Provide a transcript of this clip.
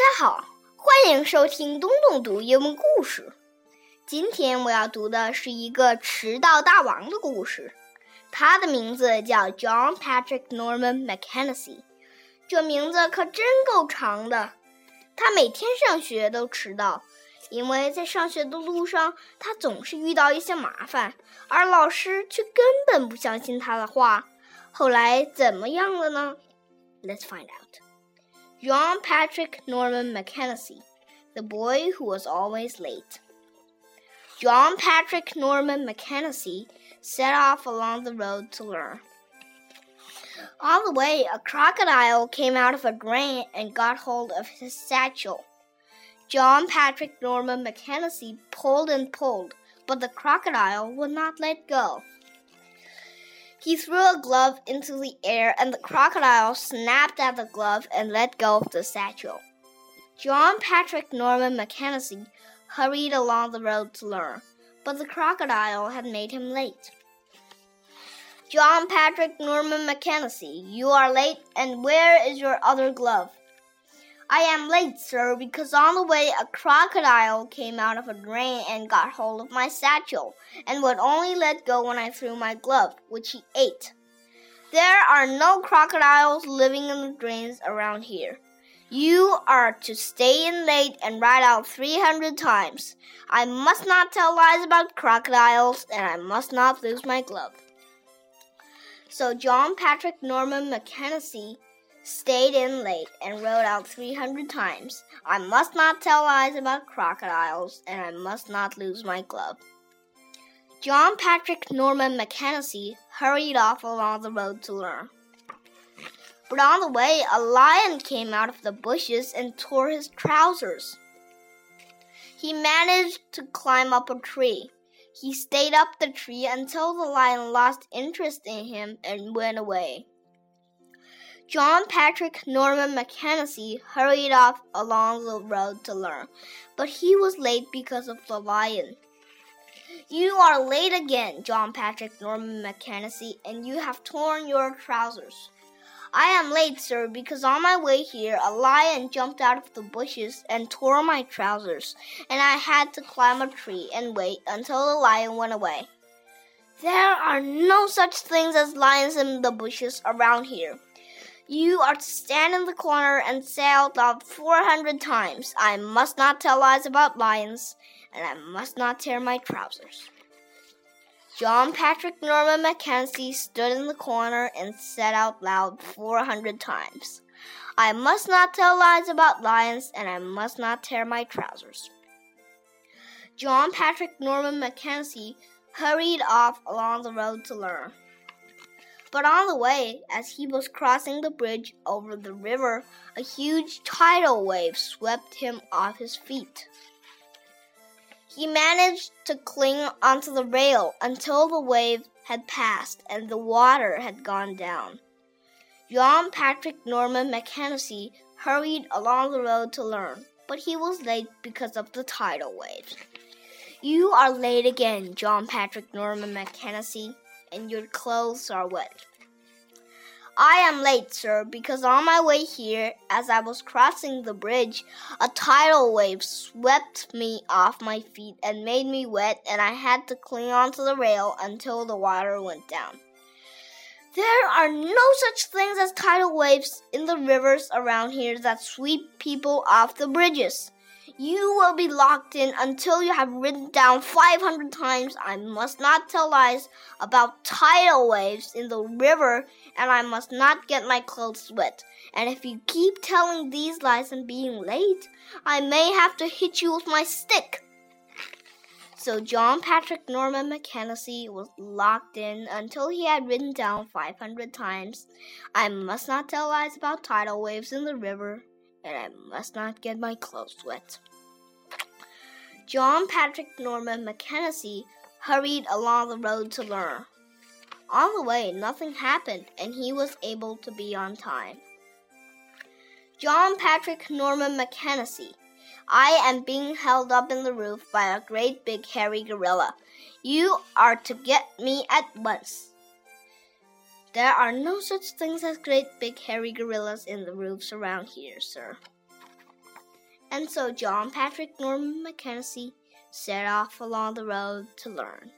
大家好，欢迎收听东东读英文故事。今天我要读的是一个迟到大王的故事，他的名字叫 John Patrick Norman McKenzie。这名字可真够长的。他每天上学都迟到，因为在上学的路上他总是遇到一些麻烦，而老师却根本不相信他的话。后来怎么样了呢？Let's find out. John Patrick Norman McKenzie, the boy who was always late. John Patrick Norman McKenzie set off along the road to learn. On the way, a crocodile came out of a drain and got hold of his satchel. John Patrick Norman McKenzie pulled and pulled, but the crocodile would not let go. He threw a glove into the air, and the crocodile snapped at the glove and let go of the satchel. John Patrick Norman McKenzie hurried along the road to learn, but the crocodile had made him late. John Patrick Norman McKenzie, you are late, and where is your other glove? I am late, sir, because on the way a crocodile came out of a drain and got hold of my satchel, and would only let go when I threw my glove, which he ate. There are no crocodiles living in the drains around here. You are to stay in late and ride out 300 times. I must not tell lies about crocodiles, and I must not lose my glove. So John Patrick Norman McKenzie stayed in late, and rode out 300 times. I must not tell lies about crocodiles, and I must not lose my glove. John Patrick Norman McKenzie hurried off along the road to learn. But on the way, a lion came out of the bushes and tore his trousers. He managed to climb up a tree. He stayed up the tree until the lion lost interest in him and went away. John Patrick Norman McKenzie hurried off along the road to learn, but he was late because of the lion. You are late again, John Patrick Norman McKenzie, and you have torn your trousers. I am late, sir, because on my way here a lion jumped out of the bushes and tore my trousers, and I had to climb a tree and wait until the lion went away. There are no such things as lions in the bushes around here. You are to stand in the corner and say out loud 400 times, I must not tell lies about lions, and I must not tear my trousers. John Patrick Norman McKenzie stood in the corner and said out loud 400 times, I must not tell lies about lions, and I must not tear my trousers. John Patrick Norman McKenzie hurried off along the road to learn. But on the way, as he was crossing the bridge over the river, a huge tidal wave swept him off his feet. He managed to cling onto the rail until the wave had passed and the water had gone down. John Patrick Norman McKenzie hurried along the road to learn, but he was late because of the tidal wave. You are late again, John Patrick Norman McKenzie and your clothes are wet. I am late, sir, because on my way here, as I was crossing the bridge, a tidal wave swept me off my feet and made me wet, and I had to cling onto the rail until the water went down. There are no such things as tidal waves in the rivers around here that sweep people off the bridges. You will be locked in until you have written down 500 times I must not tell lies about tidal waves in the river and I must not get my clothes wet. And if you keep telling these lies and being late, I may have to hit you with my stick. So John Patrick Norman McKenzie was locked in until he had written down 500 times I must not tell lies about tidal waves in the river and I must not get my clothes wet. John Patrick Norman McKenzie hurried along the road to learn. On the way, nothing happened, and he was able to be on time. John Patrick Norman McKenzie, I am being held up in the roof by a great big hairy gorilla. You are to get me at once. There are no such things as great big hairy gorillas in the roofs around here, sir. And so John Patrick Norman Mackenzie set off along the road to learn.